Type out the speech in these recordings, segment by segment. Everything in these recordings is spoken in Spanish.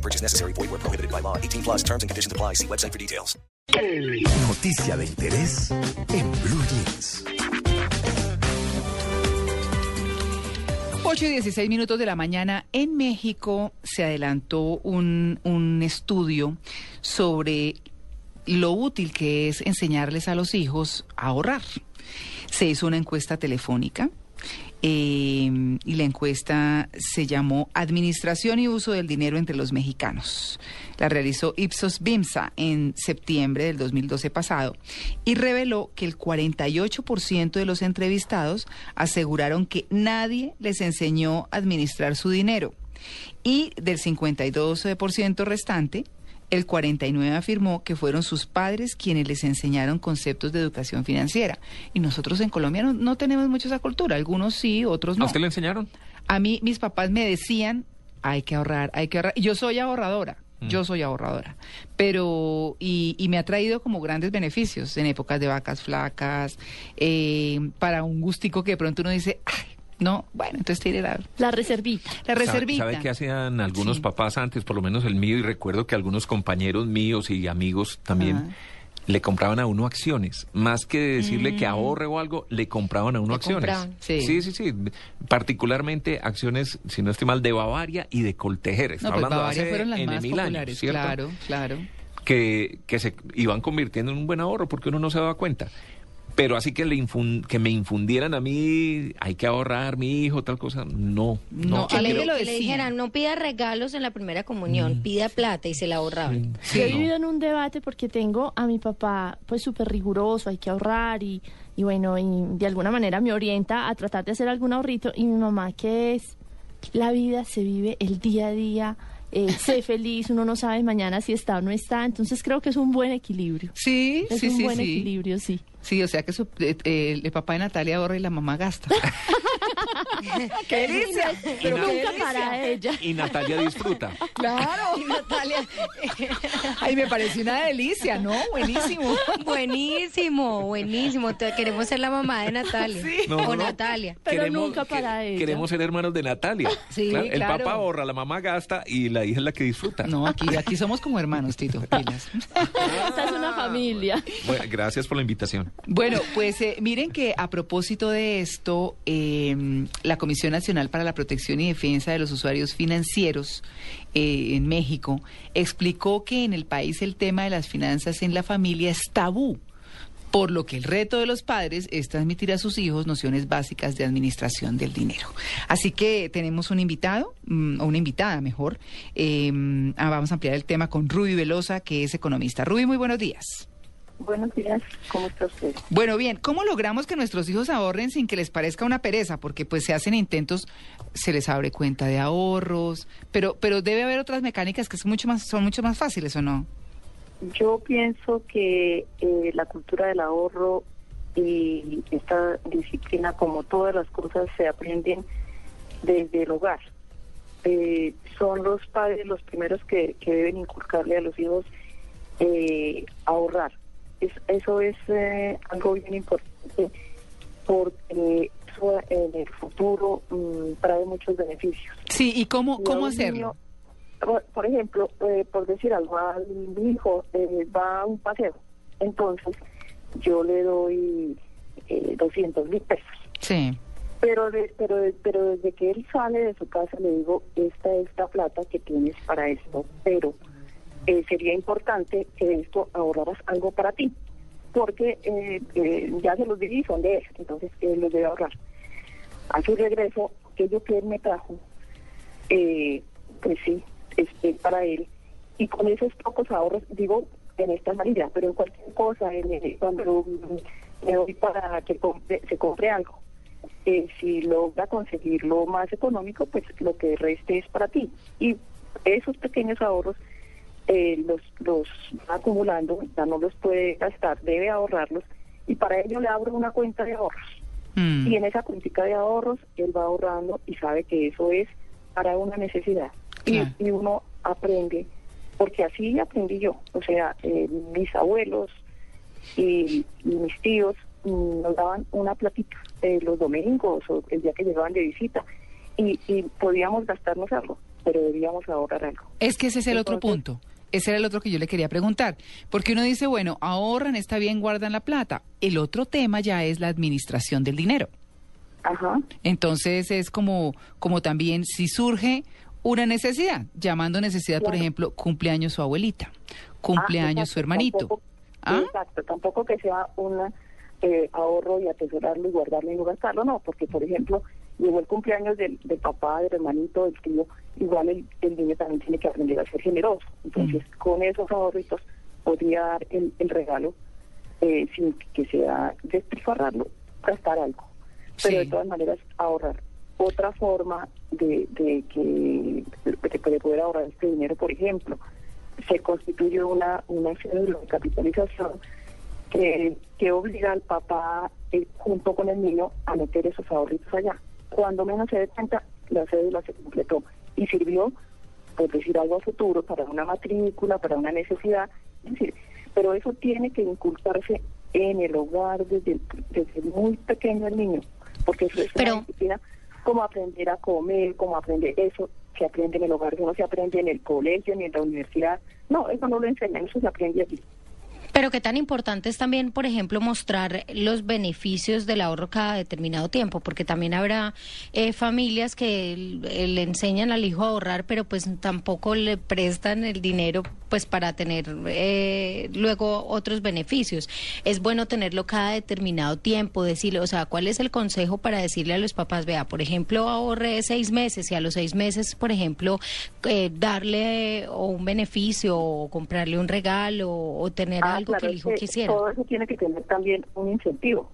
No purchase necessary. Void where prohibited by law. 18 plus terms and conditions apply. See website for details. Noticia de interés en Blue Jeans. 8 y 16 minutos de la mañana en México se adelantó un, un estudio sobre lo útil que es enseñarles a los hijos a ahorrar. Se hizo una encuesta telefónica eh, y la encuesta se llamó Administración y uso del dinero entre los mexicanos. La realizó Ipsos Bimsa en septiembre del 2012 pasado y reveló que el 48% de los entrevistados aseguraron que nadie les enseñó a administrar su dinero y del 52% restante el 49 afirmó que fueron sus padres quienes les enseñaron conceptos de educación financiera. Y nosotros en Colombia no, no tenemos mucho esa cultura. Algunos sí, otros no. ¿A usted le enseñaron? A mí mis papás me decían, hay que ahorrar, hay que ahorrar. Yo soy ahorradora. Yo soy ahorradora, pero y, y me ha traído como grandes beneficios en épocas de vacas flacas, eh, para un gustico que de pronto uno dice, ay, no, bueno, entonces tiene la, La reservita. la ¿Sabe- reservita. ¿Sabe qué hacían algunos Sí. papás antes, por lo menos el mío? Y recuerdo que algunos compañeros míos y amigos también Ajá. le compraban a uno acciones. Más que decirle que ahorre o algo, le compraban a uno Le acciones. compraban. Sí. sí, sí, sí. Particularmente acciones, si no estoy mal, de Bavaria y de Coltejer. Estoy No, pues hablando Bavaria hace fueron las N más mil años, populares, ¿cierto? claro, claro. que, que se iban convirtiendo en un buen ahorro porque uno no se daba cuenta. Pero así que, le que me infundieran a mí, hay que ahorrar, mi hijo, tal cosa, no. No, Que le, lo que le decían. dijeran, no pida regalos en la primera comunión, pida plata y se la ahorraban. Yo he no. vivido en un debate porque tengo a mi papá pues súper riguroso, hay que ahorrar y, y bueno, y de alguna manera me orienta a tratar de hacer algún ahorrito y mi mamá que es, la vida se vive el día a día, eh, sé feliz, uno no sabe mañana si está o no está, entonces creo que es un buen equilibrio. Sí, Es sí, un sí, buen sí. equilibrio, sí. Sí, o sea que su- eh, eh, el papá de Natalia ahorra y la mamá gasta. ¡Qué delicia! Pero nunca para ella. Y Natalia disfruta. Claro. Y Natalia, Ay, me pareció una delicia, ¿no? Buenísimo. buenísimo, buenísimo. Te- queremos ser la mamá de Natalia. No, o no. Natalia. Pero nunca para ella. Queremos ser hermanos de Natalia. Sí, El claro. papá ahorra, la mamá gasta y la hija es la que disfruta. No, aquí, aquí somos como hermanos, Tito. pilas. Esta es una familia. Bueno, gracias por la invitación. Bueno, pues eh, miren que a propósito de esto, eh, la Comisión Nacional para la Protección y Defensa de los Usuarios Financieros eh, en México explicó que en el país el tema de las finanzas en la familia es tabú. Por lo que el reto de los padres es transmitir a sus hijos nociones básicas de administración del dinero. Así que tenemos un invitado, mm, o una invitada mejor. eh, ah, vamos a ampliar el tema con Ruby Velosa, que es economista. Ruby, muy buenos días. Buenos días, ¿cómo está usted? Bueno, bien, ¿cómo logramos que nuestros hijos ahorren sin que les parezca una pereza? Porque pues se hacen intentos, se les abre cuenta de ahorros, pero pero debe haber otras mecánicas que son mucho más son mucho más fáciles o no? Yo pienso que eh, la cultura del ahorro y esta disciplina, como todas las cosas, se aprenden desde el hogar. Eh, son los padres los primeros que, que deben inculcarle a los hijos eh, ahorrar. Es- eso es eh, algo bien importante porque eso en el futuro mm, trae muchos beneficios. Sí, ¿y cómo cómo hacerlo? niño- por- por ejemplo, eh, por decir algo, a mi hijo eh, va a un paseo, entonces yo le doy eh, 200 mil pesos. Sí. Pero, de- pero, de- pero desde que él sale de su casa le digo, esta es la plata que tienes para esto, pero eh, sería importante que esto ahorraras algo para ti, porque eh, eh, ya se los di, son de él, entonces él los debe ahorrar. A su regreso, aquello que él me trajo, eh, pues sí, es, para él. Y con esos pocos ahorros, digo, en esta manera, pero en cualquier cosa, en, eh, cuando me doy para que se compre algo, eh, si logra conseguir lo más económico, pues lo que reste es para ti. Y esos pequeños ahorros eh, los, los va acumulando, ya no los puede gastar, debe ahorrarlos y para ello le abro una cuenta de ahorros. Mm. Y en esa cuentica de ahorros él va ahorrando y sabe que eso es para una necesidad. Y- Claro. Y, uno aprende, porque así aprendí yo. O sea, eh, mis abuelos y, y mis tíos mm, nos daban una platita eh, los domingos o el día que llegaban de visita y, y podíamos gastarnos algo, pero debíamos ahorrar algo. Es que ese es el otro punto. Ese era el otro que yo le quería preguntar. Porque uno dice, bueno, ahorran, está bien, guardan la plata. El otro tema ya es la administración del dinero. Ajá. Entonces es como, como también si surge una necesidad, llamando necesidad, por ejemplo, cumpleaños su abuelita, Ah, cumpleaños exacto, su hermanito. tampoco- ¿Ah? Exacto, tampoco que sea un ahorro y atesorarlo y guardarlo y no gastarlo, no, porque por ejemplo, llegó el cumpleaños del, del papá, del hermanito, del tío, igual el, el niño también tiene que aprender a ser generoso. Entonces, Mm. con esos ahorritos podría dar el, el regalo eh, sin que sea despilfarrarlo, gastar algo. Pero Sí. de todas maneras, ahorrar. Otra forma de, de que de, de poder ahorrar este dinero, por ejemplo, se constituye una, una cédula de capitalización que, que obliga al papá, eh, junto con el niño, a meter esos ahorritos allá. Cuando menos se dé cuenta, la cédula se completó y sirvió, por decir algo a futuro, para una matrícula, para una necesidad. Es decir, pero eso tiene que inculcarse en el hogar desde, el- desde muy pequeño el niño, porque eso es Pero- una disciplina como aprender a comer, como aprender eso se aprende en el hogar, no se aprende en el colegio ni en la universidad. No, eso no lo enseñan, eso se aprende aquí. Pero qué tan importante es también, por ejemplo, mostrar los beneficios del ahorro cada determinado tiempo, porque también habrá eh, familias que l- le enseñan al hijo a ahorrar, pero pues tampoco le prestan el dinero pues para tener eh, luego otros beneficios. Es bueno tenerlo cada determinado tiempo, decirle, o sea, ¿cuál es el consejo para decirle a los papás, vea, por ejemplo, ahorre seis meses y a los seis meses, por ejemplo, eh, darle o un beneficio o comprarle un regalo o tener Ah, algo claro, que el hijo quisiera. Todo eso tiene que tener también un incentivo,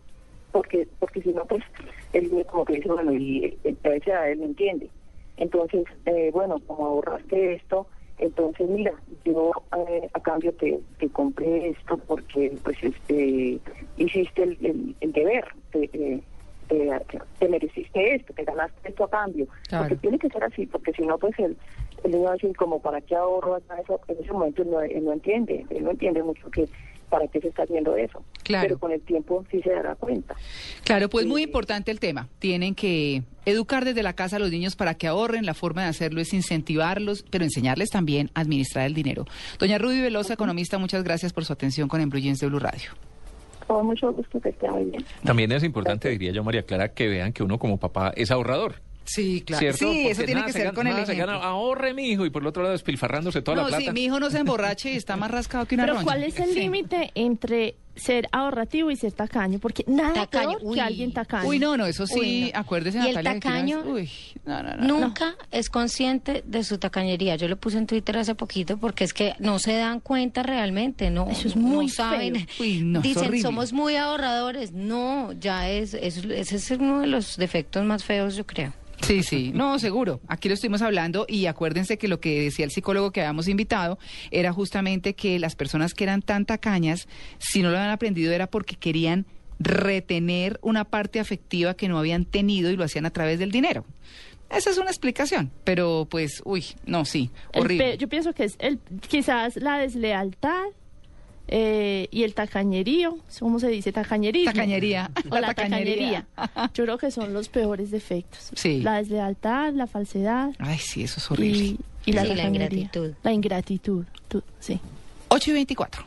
porque porque si no, pues el niño como que dice, bueno, y eh, a esa edad él no entiende. Entonces, eh, bueno, como ahorraste esto, entonces mira, yo eh, a cambio te, te compré esto porque pues este hiciste el, el- el deber, te, eh, te, te mereciste esto, te ganaste esto a cambio. Claro. Porque tiene que ser así, porque si no, pues el, el niño va a decir, como, ¿para qué ahorro? Eso, en ese momento él no, él no entiende, él no entiende mucho que para qué se está haciendo eso. Claro. Pero con el tiempo sí se dará cuenta. Claro, pues muy Sí. importante el tema. Tienen que educar desde la casa a los niños para que ahorren. La forma de hacerlo es incentivarlos, pero enseñarles también a administrar el dinero. Doña Ruby Velosa, economista, muchas gracias por su atención con Embrujens de Blue Radio. Con mucho gusto que esté muy bien. También es importante, diría yo, María Clara, que vean que uno como papá es ahorrador. Sí, ¿Cierto? Sí, Porque eso tiene nada que se ser gana- con el ejemplo. gana, ahorre, mi hijo, y por el otro lado despilfarrándose toda no, la plata. sí, mi hijo no se emborrache y está más rascado que una Pero roña. ¿cuál es el Sí. límite entre ser ahorrativo y ser tacaño? Porque nada Tacaño, peor uy. que alguien tacaño. Uy, no, no, eso sí, Uy, no. acuérdese, Y el que tacaño Uy, no, no, no. Nunca es consciente de su tacañería. Yo lo puse en Twitter hace poquito porque es que no se dan cuenta realmente, no. Eso es no muy saben. feo. Uy, es Dicen somos muy ahorradores. No, ya es, es- ese es uno de los defectos más feos, yo creo. Sí, sí, no, seguro. Aquí lo estuvimos hablando y acuérdense que lo que decía el psicólogo que habíamos invitado era justamente que las personas que eran tan tacañas, si no lo habían aprendido era porque querían retener una parte afectiva que no habían tenido y lo hacían a través del dinero. Esa es una explicación, pero pues, uy, no, sí, horrible. yo pienso que es el, quizás la deslealtad eh, y el tacañerío. ¿Cómo se dice? Tacañerismo. Tacañería. O La tacañería. tacañería. Yo creo que son los peores defectos. Sí. La deslealtad, la falsedad Ay, sí, eso es horrible. y, y la Sí, la tacañería. ingratitud. La ingratitud. tu- sí. 8 y 24.